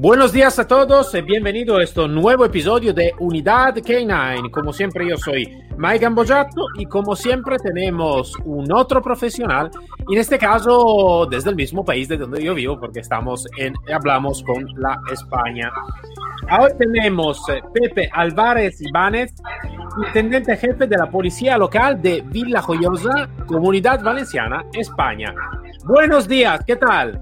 Buenos días a todos y bienvenido a este nuevo episodio de Unidad K9. Como siempre yo soy Mike Gambojato y como siempre tenemos un otro profesional, en este caso desde el mismo país de donde yo vivo porque estamos en, hablamos con la España. Ahora tenemos Pepe Álvarez Ibáñez, intendente jefe de la Policía Local de Villa Joyosa, Comunidad Valenciana, España. Buenos días, ¿qué tal?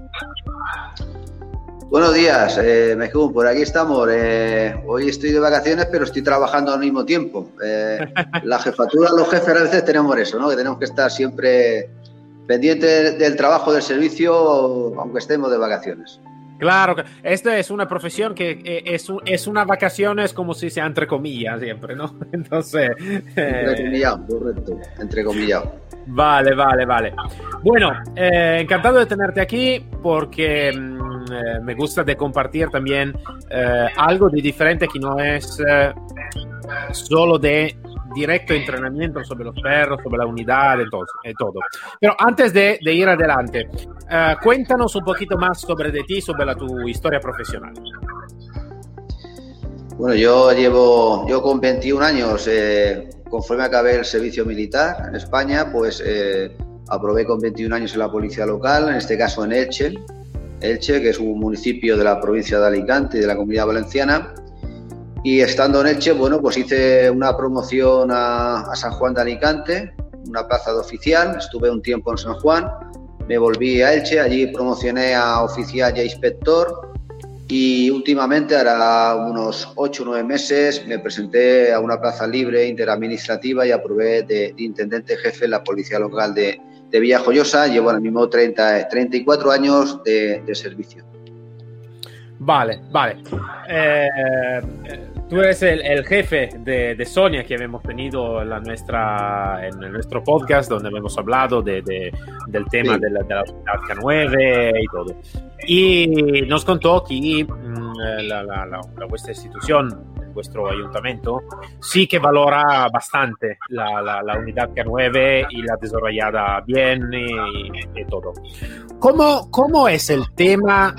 Buenos días, eh, por aquí estamos. Eh, hoy estoy de vacaciones, pero estoy trabajando al mismo tiempo. Eh, la jefatura, los jefes a veces tenemos eso, ¿no? Que tenemos que estar siempre pendientes del trabajo del servicio, aunque estemos de vacaciones. Claro, esta es una profesión que eh, es, es una vacaciones como si sea entre comillas siempre, ¿no? Entonces... Entrecomillado, correcto, entrecomillado. Vale, vale, vale. Bueno, encantado de tenerte aquí porque mm, eh, me gusta de compartir también eh, algo de diferente que no es eh, solo de directo entrenamiento sobre los perros, sobre la unidad y todo. Pero antes de, ir adelante, cuéntanos un poquito más sobre de ti, sobre la, tu historia profesional. Bueno, yo llevo, yo con 21 años, conforme acabé el servicio militar en España, pues aprobé con 21 años en la policía local, en este caso en Elche, Elche, que es un municipio de la provincia de Alicante y de la comunidad valenciana. Y estando en Elche, bueno, pues hice una promoción a, San Juan de Alicante, una plaza de oficial. Estuve un tiempo en San Juan, me volví a Elche, allí promocioné a oficial y a inspector. Y últimamente, ahora unos 8 o 9 meses, me presenté a una plaza libre interadministrativa y aprobé de intendente jefe en la policía local de, de Villajoyosa, llevo ahora mismo 30, 34 años de, servicio. Vale, vale. Eh, tú eres el, jefe de, Sonia que hemos tenido en, la nuestra, en nuestro podcast donde hemos hablado de, del tema de, la, de la K9 y todo. Y nos contó que mm, la, la, vuestra institución vuestro ayuntamiento, sí que valora bastante la, la, unidad K9 y la desarrollada bien y, todo. ¿Cómo, ¿Cómo es el tema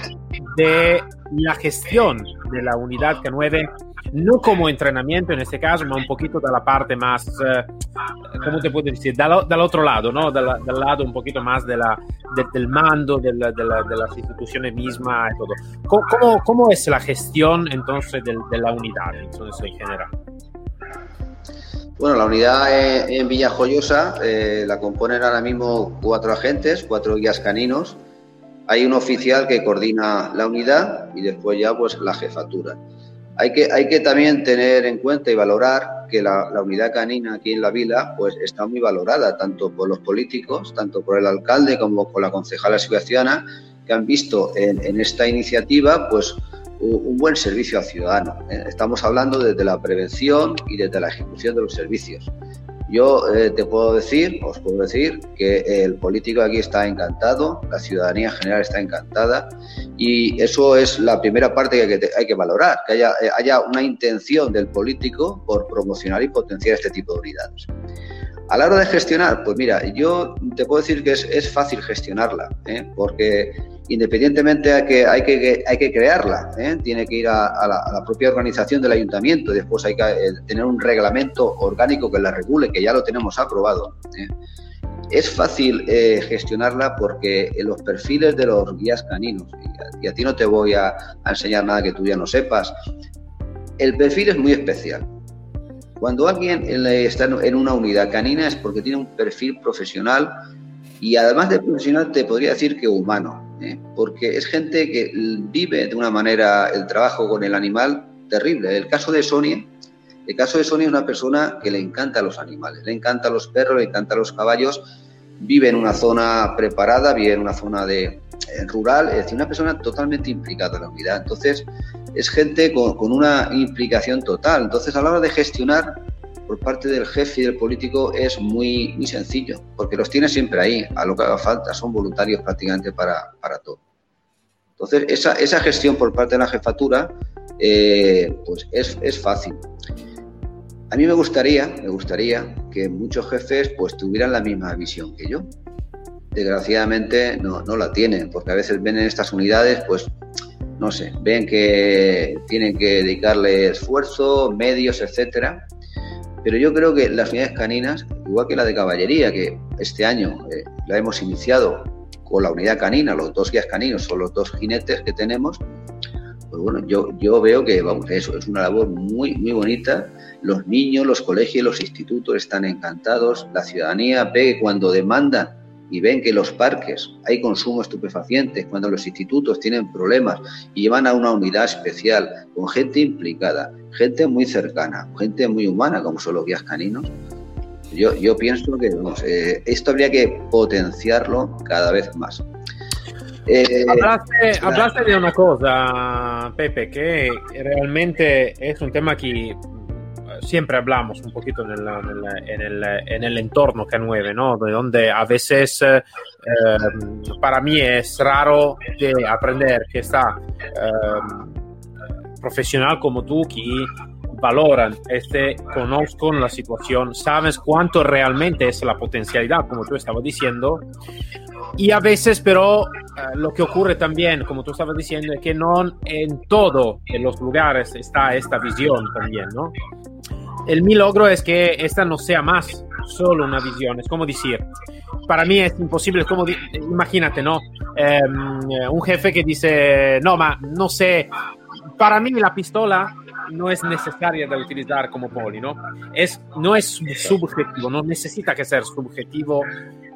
de la gestión de la unidad K9? No como entrenamiento en este caso, ma un poquito dalla parte más, eh, ¿cómo te puedo decir? Dal, dall'altro lado, ¿no? Dal, dal, lado un poquito más de del mando, de, la, de, la, de, las instituciones mismas y todo. ¿Cómo, es la gestión entonces de, la unidad en general? Bueno, la unidad en, Villajoyosa eh, la componen ahora mismo cuatro agentes, cuatro guías caninos. Hay un oficial que coordina la unidad y después ya pues la jefatura. Hay que, también tener en cuenta y valorar que la, unidad canina aquí en la vila pues está muy valorada, tanto por los políticos, tanto por el alcalde como por la concejala ciudadana, que han visto en, esta iniciativa pues un buen servicio al ciudadano. Eh, estamos hablando desde la prevención y desde la ejecución de los servicios. Yo eh, te puedo decir, os puedo decir, que el político aquí está encantado, la ciudadanía en general está encantada y eso es la primera parte que hay que, valorar, que haya, eh, haya, una intención del político por promocionar y potenciar este tipo de unidades. A la hora de gestionar, pues mira, yo te puedo decir que es, es fácil gestionarla, ¿eh? porque independientemente hay que, hay que, hay que crearla, ¿eh? tiene que ir a, la, propia organización del ayuntamiento, después hay que eh, tener un reglamento orgánico que la regule, que ya lo tenemos aprobado. ¿eh? Es fácil gestionarla porque los perfiles de los guías caninos, y a, ti no te voy a, enseñar nada que tú ya no sepas, el perfil es muy especial. Cuando alguien está en una unidad canina es porque tiene un perfil profesional y además de profesional te podría decir que humano. ¿Eh? porque es gente que vive de una manera el trabajo con el animal terrible. El caso de Sonia, el caso de Sonia es una persona que le encanta los animales, le encanta los perros, le encanta los caballos, vive en una zona preparada, vive en una zona de, rural, es decir, una persona totalmente implicada en la unidad. Entonces, es gente con, con, una implicación total. Entonces, a la hora de gestionar por parte del jefe y del político es muy, muy sencillo, porque los tiene siempre ahí, a lo que haga falta, son voluntarios prácticamente para, para todo. Entonces, esa, esa gestión por parte de la jefatura, eh, pues es, es fácil. A mí me gustaría, me gustaría que muchos jefes pues tuvieran la misma visión que yo. Desgraciadamente no, no la tienen, porque a veces ven en estas unidades, pues, no sé, ven que tienen que dedicarle esfuerzo, medios, etcétera. Pero yo creo que las unidades caninas, igual que la de caballería, que este año eh, la hemos iniciado con la unidad canina, los dos guías caninos son los dos jinetes que tenemos, pues bueno, yo, yo veo que, vamos, eso es una labor muy, muy bonita. Los niños, los colegios, los institutos están encantados. La ciudadanía ve cuando demandan y ven que los parques hay consumo estupefaciente, cuando los institutos tienen problemas y llevan a una unidad especial con gente implicada, gente muy cercana, gente muy humana como son los guías caninos, yo, yo pienso que eh, esto habría que potenciarlo cada vez más. Eh, hablaste, de una cosa, Pepe, que realmente es un tema que siempre hablamos un poquito en el, en el, en el entorno K9, ¿no? De donde a veces eh, para mí es raro de aprender que está profesional como tú que valoran, este, conozcan la situación, sabes cuánto realmente es la potencialidad, como tú estabas diciendo. Y a veces, pero, eh, lo que ocurre también, como tú estabas diciendo, es que no en todo en los lugares está esta visión también, ¿no? El mi logro es que esta no sea más solo una visión, es como decir, para mí es imposible, imagínate, ¿no? Em, un jefe que dice, no, ma, no sé, para mí la pistola no es necesaria de utilizar como poli, ¿no? Es, no es subjetivo, no necesita que ser subjetivo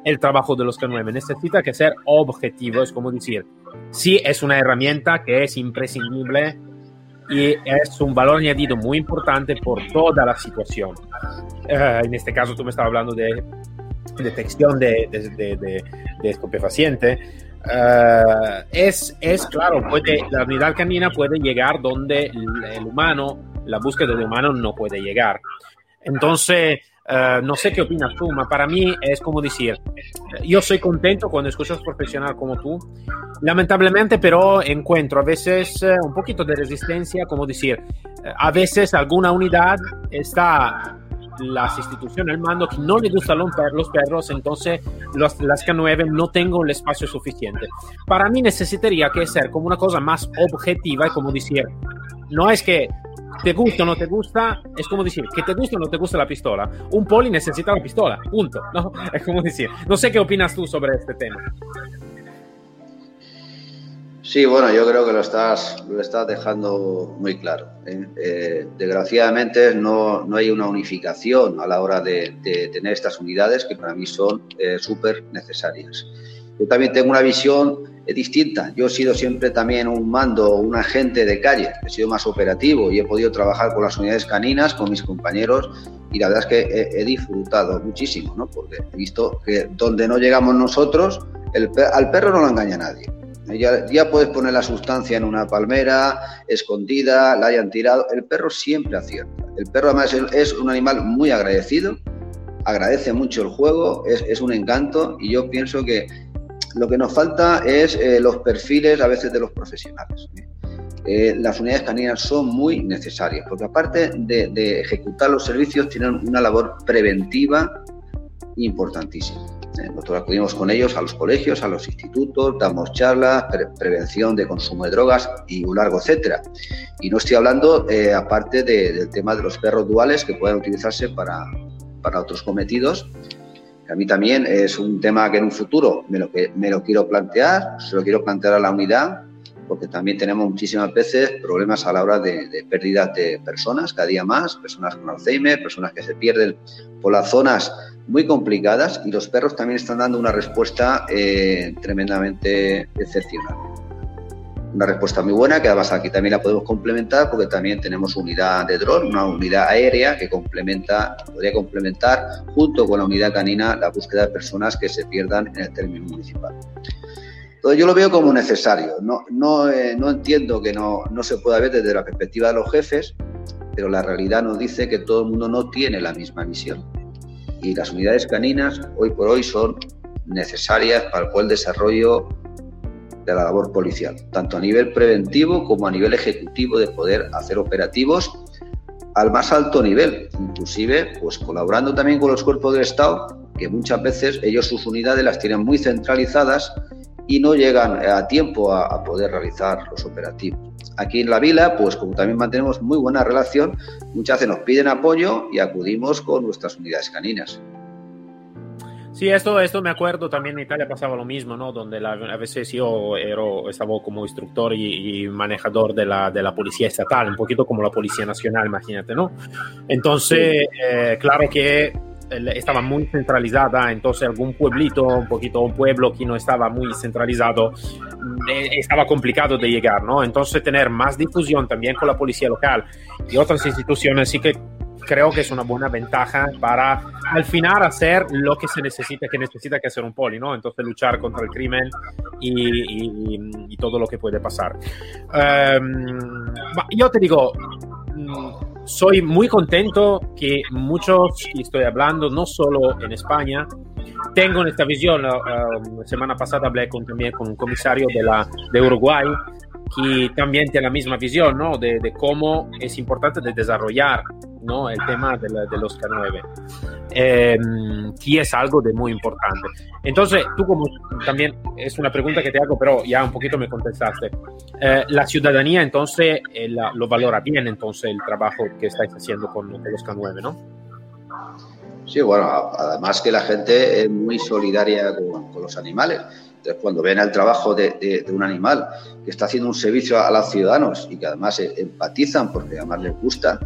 el trabajo de los K9, necesita que ser objetivo, es como decir, sí es una herramienta que es imprescindible y es un valor añadido muy importante por toda la situación. Uh, en este caso tú me estabas hablando de detección de, de, de, de, estupefaciente, Uh, es, es claro, puede, la unidad canina puede llegar donde el, humano, la búsqueda de humano no puede llegar. Entonces, uh, no sé qué opinas tú, pero para mí es como decir, yo soy contento cuando escuchas profesional como tú. Lamentablemente, pero encuentro a veces uh, un poquito de resistencia, como decir, a veces alguna unidad está las instituciones, el mando, que no le gustan los perros, entonces los, las K9 no tengo el espacio suficiente. Para mí necesitaría que ser como una cosa más objetiva y como decir, no es que te gusta o no te gusta, es como decir, que te gusta o no te gusta la pistola. Un poli necesita la pistola, punto. ¿no? Es como decir, no sé qué opinas tú sobre este tema. Sí, bueno, yo creo que lo estás, lo estás dejando muy claro. ¿eh? Eh, desgraciadamente no, no, hay una unificación a la hora de, tener estas unidades que para mí son eh, súper necesarias. Yo también tengo una visión distinta. Yo he sido siempre también un mando, un agente de calle, he sido más operativo y he podido trabajar con las unidades caninas, con mis compañeros y la verdad es que he, he disfrutado muchísimo, ¿no? porque he visto que donde no llegamos nosotros, el, al perro no lo engaña nadie. Ya, ya, puedes poner la sustancia en una palmera, escondida, la hayan tirado. El perro siempre acierta. El perro además es, un animal muy agradecido, agradece mucho el juego, es, es, un encanto y yo pienso que lo que nos falta es eh, los perfiles a veces de los profesionales. ¿eh? Eh, las unidades caninas son muy necesarias porque aparte de, de ejecutar los servicios tienen una labor preventiva importantísima. Eh, nosotros acudimos con ellos a los colegios, a los institutos, damos charlas, pre prevención de consumo de drogas y un largo etcétera. Y no estoy hablando, eh, aparte de, del tema de los perros duales que pueden utilizarse para, para otros cometidos, a mí también es un tema que en un futuro me lo, me lo quiero plantear, se lo quiero plantear a la unidad, porque también tenemos muchísimas veces problemas a la hora de, de pérdidas de personas, cada día más, personas con Alzheimer, personas que se pierden por las zonas muy complicadas y los perros también están dando una respuesta eh, tremendamente excepcional. Una respuesta muy buena que además aquí también la podemos complementar porque también tenemos unidad de dron, una unidad aérea que complementa, podría complementar junto con la unidad canina la búsqueda de personas que se pierdan en el término municipal. Entonces yo lo veo como necesario. No, no, eh, no entiendo que no, no se pueda ver desde la perspectiva de los jefes, pero la realidad nos dice que todo el mundo no tiene la misma misión. Y las unidades caninas hoy por hoy son necesarias para el buen desarrollo de la labor policial, tanto a nivel preventivo como a nivel ejecutivo de poder hacer operativos al más alto nivel, inclusive pues colaborando también con los cuerpos del Estado, que muchas veces ellos sus unidades las tienen muy centralizadas y no llegan a tiempo a, poder realizar los operativos. Aquí en la vila, pues como también mantenemos muy buena relación, muchas veces nos piden apoyo y acudimos con nuestras unidades caninas. Sí, esto, esto me acuerdo, también en Italia pasaba lo mismo, ¿no? Donde a veces yo era, estaba como instructor y, manejador de la, de la, policía estatal, un poquito como la policía nacional, imagínate, ¿no? Entonces, eh, claro que estaba muy centralizada, entonces algún pueblito, un poquito un pueblo que no estaba muy centralizado, mm, eh, estaba complicado de llegar, ¿no? Entonces tener más difusión también con la policía local y otras instituciones sí que creo que es una buena ventaja para al final hacer lo que se necesita, que necesita que hacer un poli, ¿no? Entonces luchar contra el crimen y, todo lo que puede pasar. Um, yo te digo, mm, soy muy contento que muchos, y estoy hablando no solo en España, tengo esta visión. La semana pasada hablé con, también con un comisario de, la, de Uruguay que también tiene la misma visión, ¿no? De, de cómo es importante de desarrollar ¿no? El tema de, los K9, eh, que es algo de muy importante. Entonces, tú como también es una pregunta que te hago, pero ya un poquito me contestaste. Eh, la ciudadanía entonces eh, lo valora bien entonces el trabajo que estáis haciendo con, los K9, ¿no? Sí, bueno, además que la gente es muy solidaria con, con los animales. Entonces, cuando ven el trabajo de, de, de, un animal que está haciendo un servicio a, los ciudadanos y que además empatizan porque además les gusta,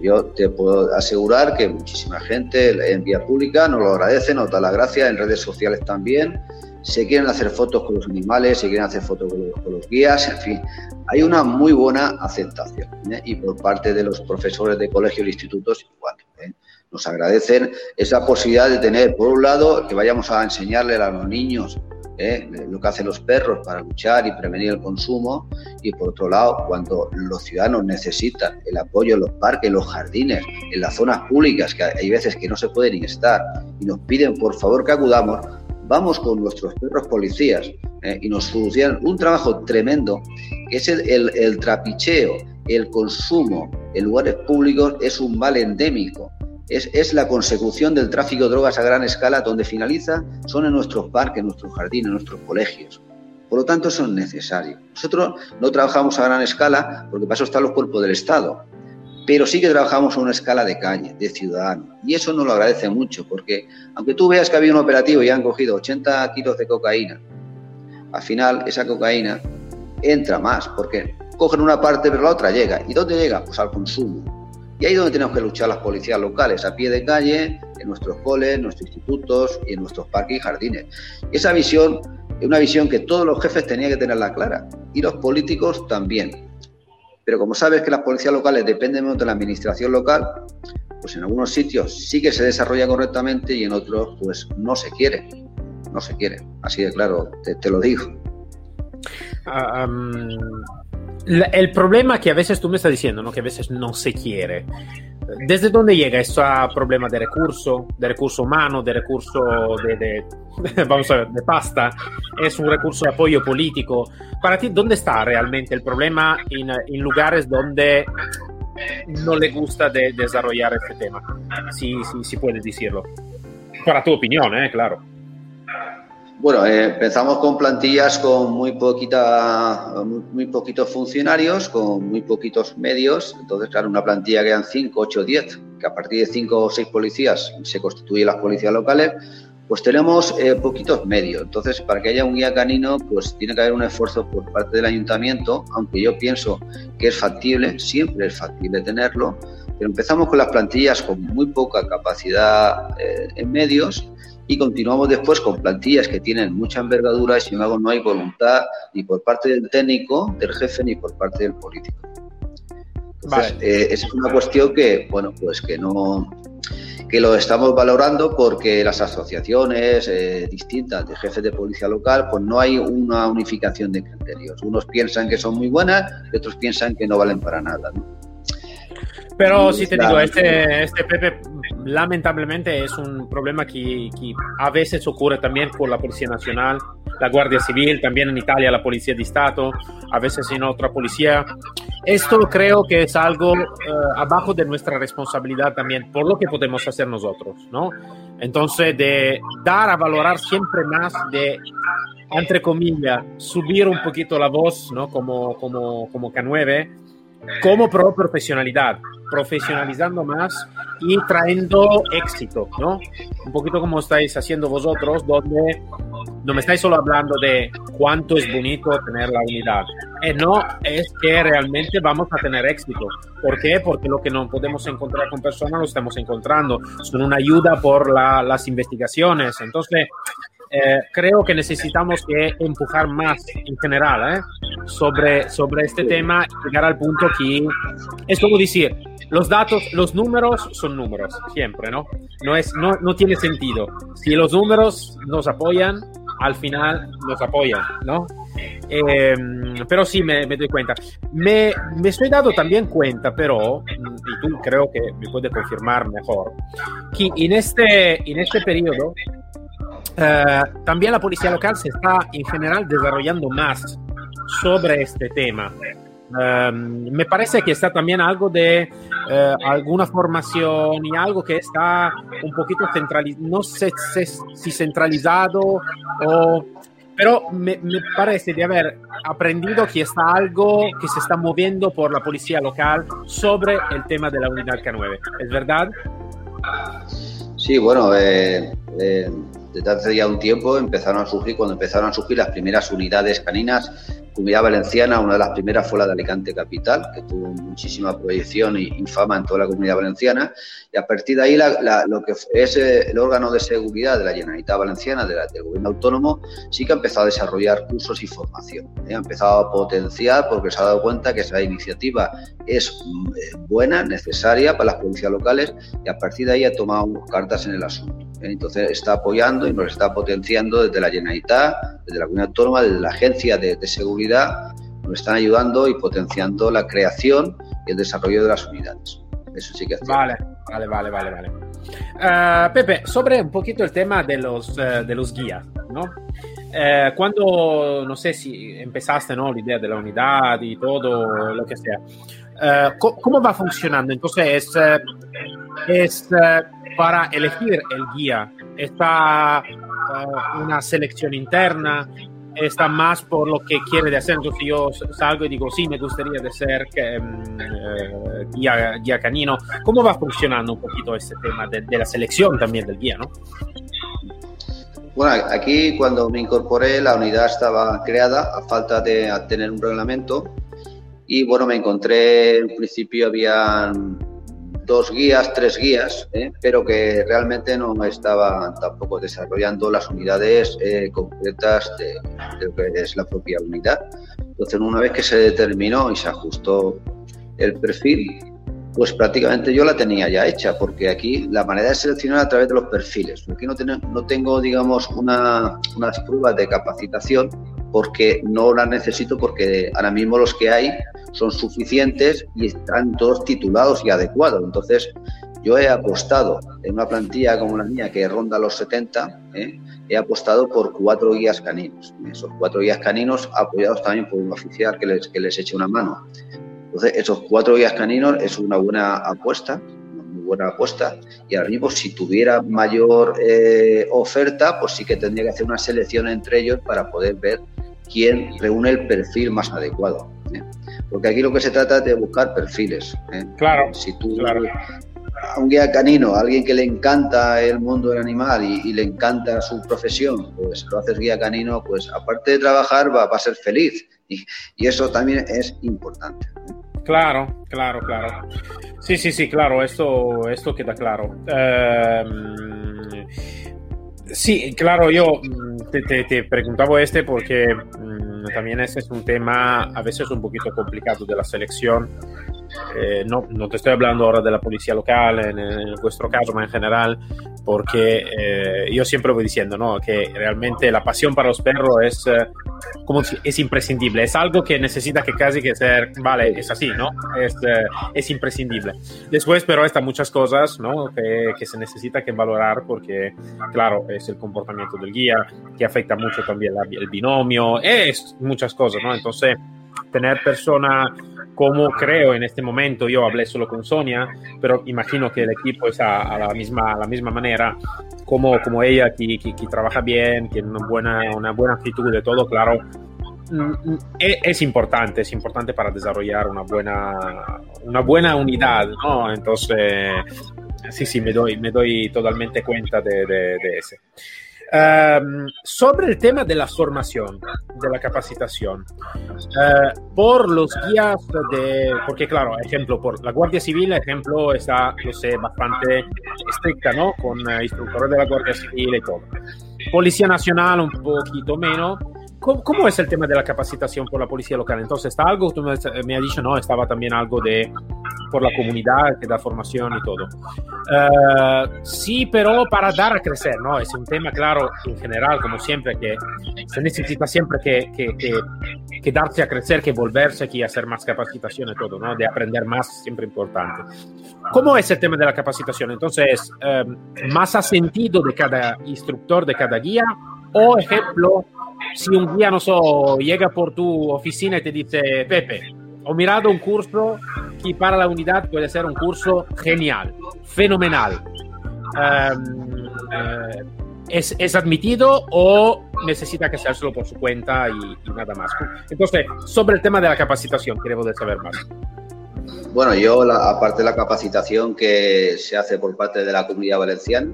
yo te puedo asegurar que muchísima gente en vía pública nos lo agradece, nos da la gracia, en redes sociales también. Se quieren hacer fotos con los animales, se quieren hacer fotos con los, guías, en fin. Hay una muy buena aceptación. ¿eh? Y por parte de los profesores de colegios e institutos, igual. ¿eh? Nos agradecen esa posibilidad de tener, por un lado, que vayamos a enseñarle a los niños ¿eh? lo que hacen los perros para luchar y prevenir el consumo, y por otro lado, cuando los ciudadanos necesitan el apoyo en los parques, en los jardines, en las zonas públicas, que hay veces que no se pueden estar, y nos piden por favor que acudamos, vamos con nuestros perros policías ¿eh? y nos solucionan un trabajo tremendo, es el, el trapicheo, el consumo en lugares públicos es un mal endémico es, la consecución del tráfico de drogas a gran escala, donde finaliza son en nuestros parques, nuestros jardines, nuestros colegios. Por lo tanto, son necesarios. Nosotros no trabajamos a gran escala porque para eso están los cuerpos del Estado, pero sí que trabajamos a una escala de calle, de ciudadano. Y eso nos lo agradece mucho, porque aunque tú veas que había un operativo y han cogido 80 kilos de cocaína, al final esa cocaína entra más, porque cogen una parte pero la otra llega. ¿Y dónde llega? Pues al consumo. Y ahí es donde tenemos que luchar las policías locales, a pie de calle, en nuestros coles, en nuestros institutos y en nuestros parques y jardines. Y esa visión es una visión que todos los jefes tenían que tenerla clara y los políticos también. Pero como sabes que las policías locales dependen de la administración local, pues en algunos sitios sí que se desarrolla correctamente y en otros pues no se quiere. No se quiere. Así de claro, te, lo digo. Ah, el problema que a veces tú me estás diciendo, ¿no? que a veces no se quiere. ¿Desde dónde llega ese problema de recurso, de recurso humano, de recurso de, vamos a ver, de pasta? ¿Es un recurso de apoyo político? Para ti, ¿dónde está realmente el problema en, lugares donde no le gusta de desarrollar este tema? Si, si, si puedes decirlo. Para tu opinión, ¿eh? claro. Bueno, eh, empezamos con plantillas con muy, poquita, muy, poquitos funcionarios, con muy poquitos medios. Entonces, claro, una plantilla que eran 5, 8, 10, que a partir de 5 o 6 policías se constituyen las policías locales, pues tenemos eh, poquitos medios. Entonces, para que haya un guía canino, pues tiene que haber un esfuerzo por parte del ayuntamiento, aunque yo pienso que es factible, siempre es factible tenerlo, pero empezamos con las plantillas con muy poca capacidad eh, en medios y continuamos después con plantillas que tienen mucha envergadura y sin embargo no hay voluntad ni por parte del técnico, del jefe, ni por parte del político. Entonces, eh, es una cuestión que, bueno, pues que no, que lo estamos valorando porque las asociaciones eh, distintas de jefes de policía local, pues no hay una unificación de criterios. Unos piensan que son muy buenas y otros piensan que no valen para nada. Pero sí te digo, este, este Pepe lamentablemente es un problema que, que, a veces ocurre también con la Policía Nacional, la Guardia Civil, también en Italia la Policía de Estado, a veces en otra policía. Esto creo que es algo uh, abajo de nuestra responsabilidad también, por lo que podemos hacer nosotros, ¿no? Entonces, de dar a valorar siempre más, de, entre comillas, subir un poquito la voz, ¿no? Como, como, como K9 como pro profesionalidad, profesionalizando más y trayendo éxito, ¿no? Un poquito como estáis haciendo vosotros, donde no me estáis solo hablando de cuánto es bonito tener la unidad, eh, no, es que realmente vamos a tener éxito. ¿Por qué? Porque lo que no podemos encontrar con personas lo estamos encontrando, son una ayuda por la, las investigaciones, entonces eh, creo que necesitamos que empujar más en general ¿eh? sobre, sobre este tema y llegar al punto que es como decir, los datos, los números son números, siempre, ¿no? No, es, no, no tiene sentido. Si los números nos apoyan, al final nos apoyan, ¿no? Eh, pero sí me, me, doy cuenta. Me, me estoy dando también cuenta, pero, y tú creo que me puedes confirmar mejor, que en este, en este periodo eh, también la policía local se está en general desarrollando más sobre este tema. Uh, me parece que está también algo de uh, alguna formación y algo que está un poquito centralizado, no sé si centralizado o... Pero me, me, parece de haber aprendido que está algo que se está moviendo por la policía local sobre el tema de la unidad K9. ¿Es verdad? Sí, bueno, eh, eh desde hace ya un tiempo empezaron a surgir, cuando empezaron a surgir las primeras unidades caninas, Comunidad Valenciana, una de las primeras fue la de Alicante Capital, que tuvo muchísima proyección y, fama en toda la Comunidad Valenciana, y a partir de ahí lo que es eh, el órgano de seguridad de la Generalitat Valenciana, de del Gobierno Autónomo, sí que ha empezado a desarrollar cursos y formación. ¿eh? Ha empezado a potenciar porque se ha dado cuenta que esa iniciativa es eh, buena, necesaria para las policías locales, y a partir de ahí ha tomado cartas en el asunto. Entonces está apoyando y nos está potenciando desde la Generalitat, desde la Comunidad Autónoma, desde la Agencia de, Seguridad, nos están ayudando y potenciando la creación y el desarrollo de las unidades. Eso sí que es Vale, vale, vale, vale, vale. Uh, Pepe, sobre un poquito el tema de los, uh, de los guías, ¿no? Uh, cuando, no sé si empezaste, ¿no? La idea de la unidad y todo, lo que sea. ¿Cómo va funcionando? Entonces, es, es para elegir el guía? ¿Está una selección interna? ¿Está más por lo que quiere de hacer? Entonces yo salgo y digo, sí, me gustaría de ser um, guía, guía, canino. ¿Cómo va funcionando un poquito este tema de, de la selección también del guía, no? Bueno, aquí cuando me incorporé la unidad estaba creada a falta de tener un reglamento y bueno, me encontré, en principio habían dos guías, tres guías, ¿eh? pero que realmente no estaban tampoco desarrollando las unidades eh, concretas de, de, lo que es la propia unidad. Entonces, una vez que se determinó y se ajustó el perfil, pues prácticamente yo la tenía ya hecha, porque aquí la manera de seleccionar a través de los perfiles. Aquí no, tengo, no tengo digamos, una, unas pruebas de capacitación porque no las necesito porque ahora mismo los que hay son suficientes y están todos titulados y adecuados. Entonces, yo he apostado en una plantilla como la mía que ronda los 70, ¿eh? he apostado por cuatro guías caninos. Esos cuatro guías caninos apoyados también por un oficial que les, que les eche una mano. Entonces, esos cuatro guías caninos es una buena apuesta, buena apuesta. Y ahora mismo, si tuviera mayor eh, oferta, pues sí que tendría que hacer una selección entre ellos para poder ver quién reúne el perfil más adecuado. ¿eh? Porque aquí lo que se trata es de buscar perfiles. ¿eh? Claro. Si tú claro. a un guía canino, a alguien que le encanta el mundo del animal y, y, le encanta su profesión, pues lo haces guía canino, pues aparte de trabajar va, va a ser feliz. Y, y, eso también es importante. ¿eh? Claro, claro, claro. Sí, sí, sí, claro, esto, esto queda claro. Uh, sí, claro, yo te, te, te preguntaba este porque um, también ese es un tema a veces un poquito complicado de la selección. eh, no, no, te estoy hablando ahora de la policía local en, en vuestro caso, pero en general, porque eh, yo siempre voy diciendo ¿no? que realmente la pasión para los perros es, eh, como es imprescindible, es algo que necesita que casi que ser, vale, es así, ¿no? Es, eh, es imprescindible. Después, pero están muchas cosas ¿no? que, que, se necesita que valorar porque, claro, es el comportamiento del guía, que afecta mucho también la, el binomio, es muchas cosas, ¿no? Entonces, tener persona como creo en este momento, yo hablé solo con Sonia, pero imagino que el equipo está a la misma, a la misma manera, como, como ella, que, que, que trabaja bien, tiene una buena, una buena actitud de todo, claro, mm, es, es, importante, es importante para desarrollar una buena, una buena unidad, ¿no? Entonces, sí, sí, me doy, me doy totalmente cuenta de, de, de ese. Um, sobre el tema de la formación, de la capacitación, uh, por los guías de, porque claro, ejemplo, por la Guardia Civil, ejemplo, está, lo sé, bastante estricta, ¿no? Con uh, instructores de la Guardia Civil y todo. Policía Nacional un poquito menos, ¿Cómo, ¿Cómo, es el tema de la capacitación por la policía local? Entonces, ¿está algo? Tú me, me has dicho, no, estaba también algo de por la comunidad que da formación y todo. Uh, sí, pero para dar a crecer, ¿no? Es un tema, claro, en general, como siempre, que se necesita siempre que, que, que, que darse a crecer, que volverse aquí hacer más capacitación y todo, ¿no? De aprender más, siempre importante. ¿Cómo es el tema de la capacitación? Entonces, uh, ¿más a sentido de cada instructor, de cada guía? O, ejemplo, si un guía, no so, llega por tu oficina y te dice, Pepe, ho mirado un curso que para la unidad puede ser un curso genial, fenomenal. Um, uh, ¿es, ¿es, admitido o necesita que hacerlo por su cuenta y, nada más? Entonces, sobre el tema de la capacitación, queremos saber más. Bueno, yo, aparte de la capacitación que se hace por parte de la comunidad valenciana,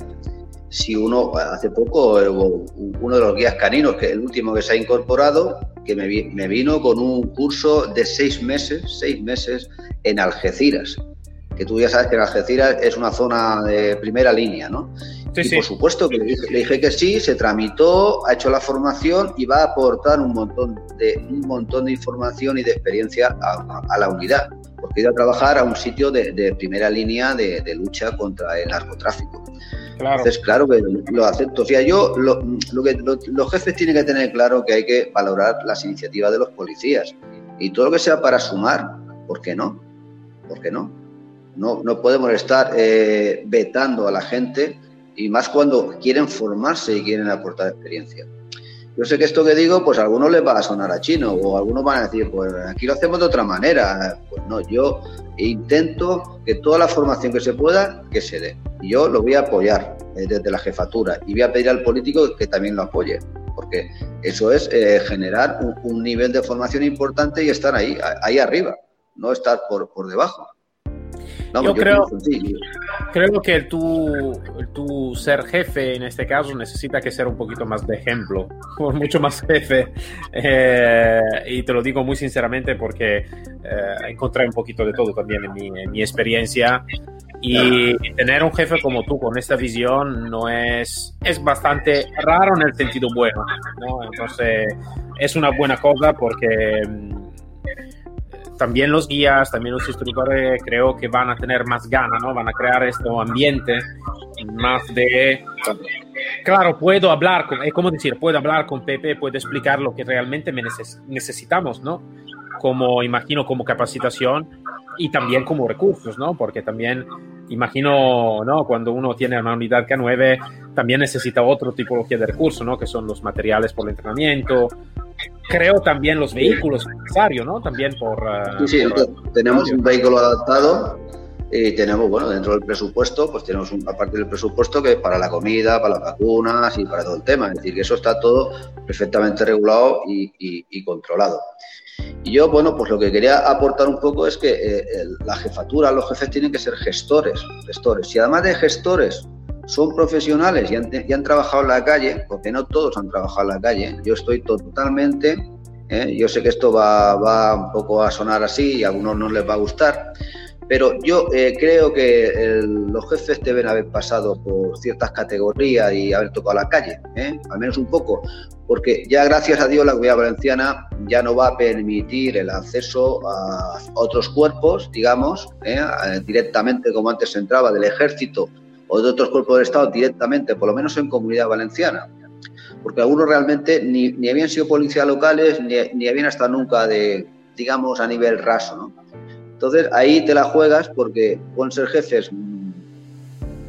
si uno, hace poco, uno de los guías caninos, que el último que se ha incorporado, que me, me vino con un curso de seis meses, seis meses en Algeciras, que tú ya sabes que Algeciras es una zona de primera línea, ¿no? Sí, y sí. por supuesto que le dije, le dije, que sí, se tramitó, ha hecho la formación y va a aportar un montón de, un montón de información y de experiencia a, a la unidad, porque iba a trabajar a un sitio de, de primera línea de, de, lucha contra el narcotráfico. Claro. Entonces, claro que lo acepto. O sea, yo, lo, lo que lo, los jefes tienen que tener claro que hay que valorar las iniciativas de los policías y todo lo que sea para sumar, ¿por qué no? ¿Por qué no? No, no podemos estar eh, vetando a la gente y más cuando quieren formarse y quieren aportar experiencia. Yo sé que esto que digo, pues a algunos les va a sonar a chino o algunos van a decir, pues aquí lo hacemos de otra manera. Pues no, yo intento que toda la formación que se pueda, que se dé. Y yo lo voy a apoyar eh, desde la jefatura y voy a pedir al político que también lo apoye, porque eso es eh, generar un, un, nivel de formación importante y estar ahí, ahí arriba, no estar por, por debajo. Vamos, yo, yo creo, creo que tu, tu ser jefe en este caso necesita que ser un poquito más de ejemplo, mucho más jefe. Eh, y te lo digo muy sinceramente porque eh, encontré un poquito de todo también en mi, en mi experiencia. Y tener un jefe como tú con esta visión no es, es bastante raro en el sentido bueno, ¿no? Entonces es una buena cosa porque también los guías, también los instructores creo que van a tener más ganas, ¿no? Van a crear este ambiente más de... Claro, puedo hablar, con, es como decir, puedo hablar con Pepe, puedo explicar lo que realmente neces necesitamos, ¿no? Como, imagino, como capacitación y también como recursos, ¿no? Porque también imagino, ¿no? Cuando uno tiene una unidad K9, también necesita otro tipología de recursos, ¿no? Que son los materiales por el entrenamiento, creo también los vehículos necesarios, ¿no? También por... Uh, sí, sí, por, tenemos un vehículo adaptado y tenemos, bueno, dentro del presupuesto, pues tenemos una parte del presupuesto que es para la comida, para las vacunas y para todo el tema. Es decir, que eso está todo perfectamente regulado y, y, y controlado. Y yo, bueno, pues lo que quería aportar un poco es que eh, la jefatura, los jefes tienen que ser gestores, gestores. Y además de gestores, son profesionales y han, trabajado en la calle, porque no todos han trabajado en la calle. Yo estoy totalmente, eh, yo sé que esto va, va, un poco a sonar así y a algunos no les va a gustar, Pero yo eh, creo que los jefes deben haber pasado por ciertas categorías y haber tocado la calle, ¿eh? al menos un poco, porque ya gracias a Dios la comunidad valenciana ya no va a permitir el acceso a otros cuerpos, digamos, ¿eh? directamente como antes entraba del ejército o de otros cuerpos del Estado directamente, por lo menos en comunidad valenciana porque algunos realmente ni, habían sido policías locales ni, ni, habían estado nunca de, digamos, a nivel raso, ¿no? Entonces ahí te la juegas porque pueden ser jefes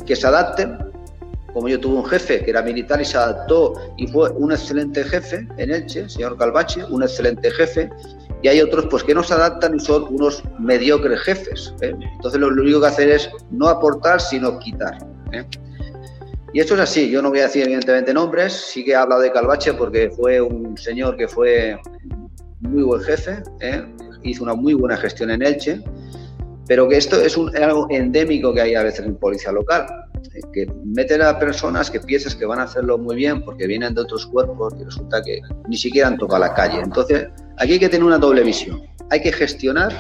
que se adapten, como yo tuve un jefe que era militar y se adaptó y fue un excelente jefe en Elche, señor Calvache, un excelente jefe, y hay otros pues que no se adaptan y son unos mediocres jefes. ¿eh? Entonces lo, único que hacer es no aportar, sino quitar. ¿eh? Y esto es así, yo no voy a decir evidentemente nombres, sí que he hablado de Calvache porque fue un señor que fue muy buen jefe, ¿eh? Hizo una muy buena gestión en Elche, pero que esto es, algo endémico que hay a veces en policía local, ¿eh? que meten a personas que piensas que van a hacerlo muy bien porque vienen de otros cuerpos y resulta que ni siquiera han tocado la calle. Entonces, aquí hay que tener una doble visión. Hay que gestionar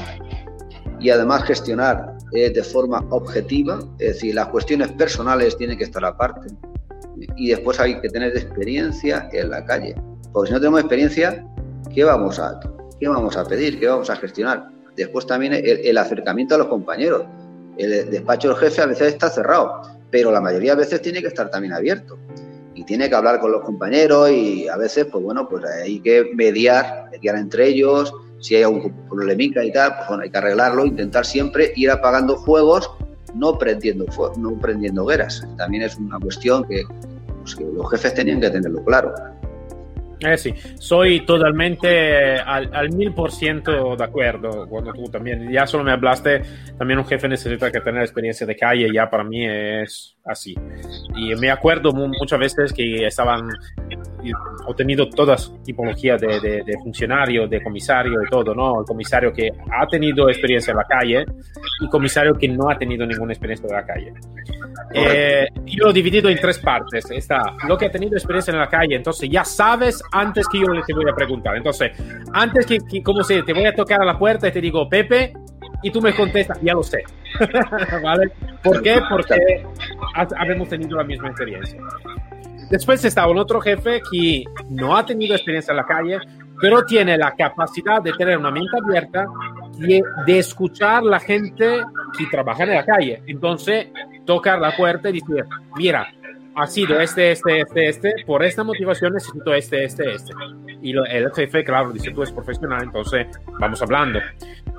y además gestionar eh, de forma objetiva, es decir, las cuestiones personales tienen que estar aparte y después hay que tener experiencia en la calle, porque si no tenemos experiencia, ¿qué vamos a, qué vamos a pedir? ¿Qué vamos a gestionar? Después también el, acercamiento a los compañeros. El despacho del jefe a veces está cerrado, pero la mayoría de veces tiene que estar también abierto y tiene que hablar con los compañeros y a veces, pues bueno, pues hay que mediar, mediar entre ellos, si hay algún problemica y tal, pues bueno, hay que arreglarlo, intentar siempre ir apagando fuegos, no prendiendo, no prendiendo hogueras. También es una cuestión que, pues, que los jefes tenían que tenerlo claro. Eh sí, soy totalmente al, mil por ciento de acuerdo cuando tú también, ya solo me hablaste, también un jefe necesita que tener experiencia de calle, ya para mí es así. Y me acuerdo muchas veces que estaban, he tenido todas tipologías de, de, de, funcionario, de todo, ¿no? El comisario que ha tenido experiencia en la calle y comisario que no ha tenido ninguna experiencia en la calle. Eh, yo lo he dividido en tres partes. Está lo que ha tenido experiencia en la calle, entonces ya sabes antes que yo te voy a preguntar. Entonces, antes que, como se te voy a tocar a la puerta y te digo, Pepe, y tú me contestas, ya lo sé. ¿Vale? ¿Por qué? Porque habemos tenido la misma experiencia. Después estaba un otro jefe que no ha tenido experiencia en la calle, pero tiene la capacidad de tener una mente abierta y de escuchar la gente que trabaja en la calle. Entonces, tocar la puerta y decir, mira, ha sido este, este, este, este, por esta motivación necesito este, este, este. Y el jefe, claro, dice, tú eres profesional, entonces vamos hablando.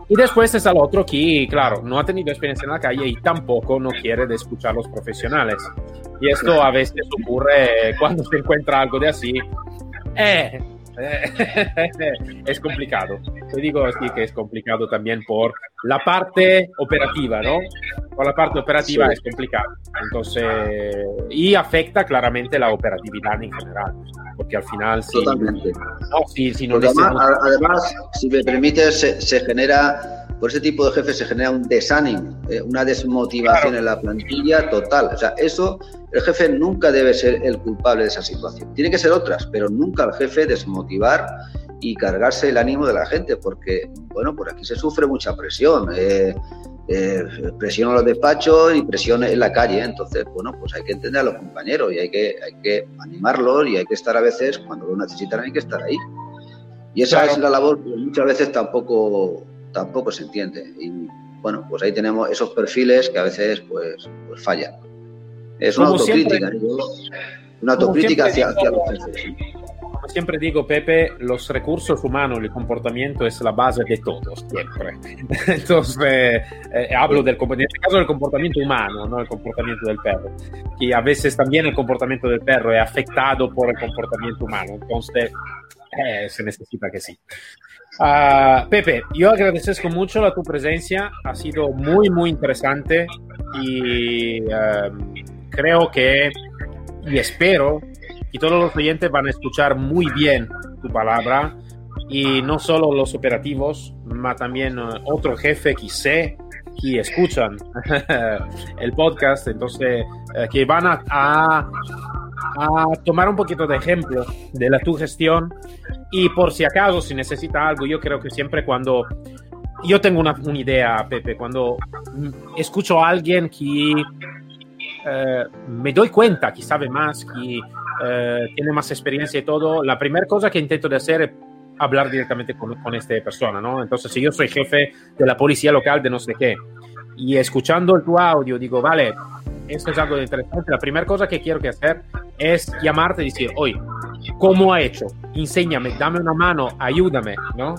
Y después está el otro que, claro, no ha tenido experiencia en la calle y tampoco no quiere de escuchar a los profesionales. Y esto a veces ocurre cuando se encuentra algo de así. Eh, es complicado. Te digo así que es complicado también por la parte operativa, ¿no? Por la parte operativa es complicado. Entonces, y afecta claramente la operatividad en general, porque al final sí. Totalmente. No, sí, sí, no además, además, si me permite, se, se genera por ese tipo de jefes se genera un desánimo, eh, una desmotivación en la plantilla total. O sea, eso, el jefe nunca debe ser el culpable de esa situación. Tiene que ser otras, pero nunca el jefe desmotivar y cargarse el ánimo de la gente, porque, bueno, por aquí se sufre mucha presión. Eh, eh, presión a los despachos y presión en la calle. Entonces, bueno, pues hay que entender a los compañeros y hay que, hay que animarlos y hay que estar a veces, cuando lo necesitan, hay que estar ahí. Y esa es la labor que muchas veces tampoco tampoco se entiende. Y bueno, pues ahí tenemos esos perfiles que a veces pues, pues fallan. Es una autocrítica, una autocrítica hacia, hacia, los jefes. Como siempre digo, Pepe, los recursos humanos, el comportamiento es la base de todos, siempre. Entonces, eh, hablo del en este caso del comportamiento humano, no el comportamiento del perro, que a veces también el comportamiento del perro es afectado por el comportamiento humano. Entonces, eh, se necesita que sí. Uh, Pepe, yo agradezco mucho la tu presencia, ha sido muy, muy interesante y um, creo que y espero que todos los oyentes van a escuchar muy bien tu palabra y no solo los operativos, sino también uh, otro jefe que sé que escuchan el podcast, entonces uh, que van a, a, a tomar un poquito de ejemplo de la tu gestión y por si acaso, si necesita algo, yo creo que siempre cuando yo tengo una, una, idea, Pepe, cuando escucho a alguien que eh, me doy cuenta que sabe más, que eh, tiene más experiencia y todo, la primera cosa que intento de hacer es hablar directamente con, con esta persona, ¿no? Entonces, si yo soy jefe de la policía local de no sé qué, y escuchando tu audio digo, vale, esto es algo interesante, la primera cosa que quiero que hacer es llamarte y decir, oye, ¿cómo ha hecho? Enséñame, dame una mano, ayúdame, ¿no?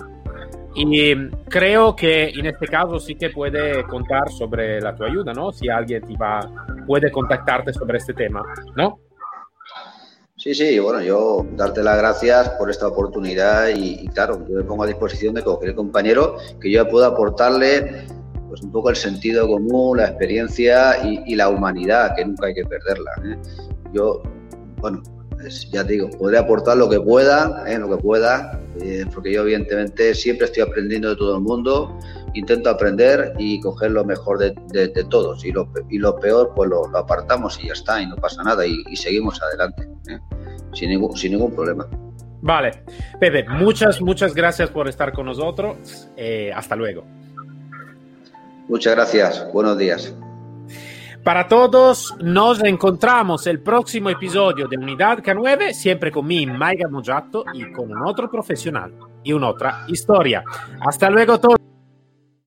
Y creo que en este caso sí que puede contar sobre la tu ayuda, ¿no? Si alguien te va, puede contactarte sobre este tema, ¿no? Sí, sí, bueno, yo darte las gracias por esta oportunidad y, claro, yo me pongo a disposición de cualquier compañero que yo pueda aportarle pues un poco el sentido común, la experiencia y, la humanidad, que nunca hay que perderla. ¿eh? Yo, bueno, pues ya te digo, podré aportar lo que pueda, ¿eh? lo que pueda, eh, porque yo evidentemente siempre estoy aprendiendo de todo el mundo, intento aprender y coger lo mejor de, todos y lo, y lo, peor pues lo, apartamos y ya está y no pasa nada y, seguimos adelante ¿eh? sin, ningún, sin ningún problema. Vale, Pepe, muchas, muchas gracias por estar con nosotros. Eh, hasta luego. Muchas gracias, buenos días. Para todos, nos encontramos el próximo episodio de Unidad K9, siempre con mi Maiga Mojato y con un otro profesional y una otra historia. Hasta luego todos.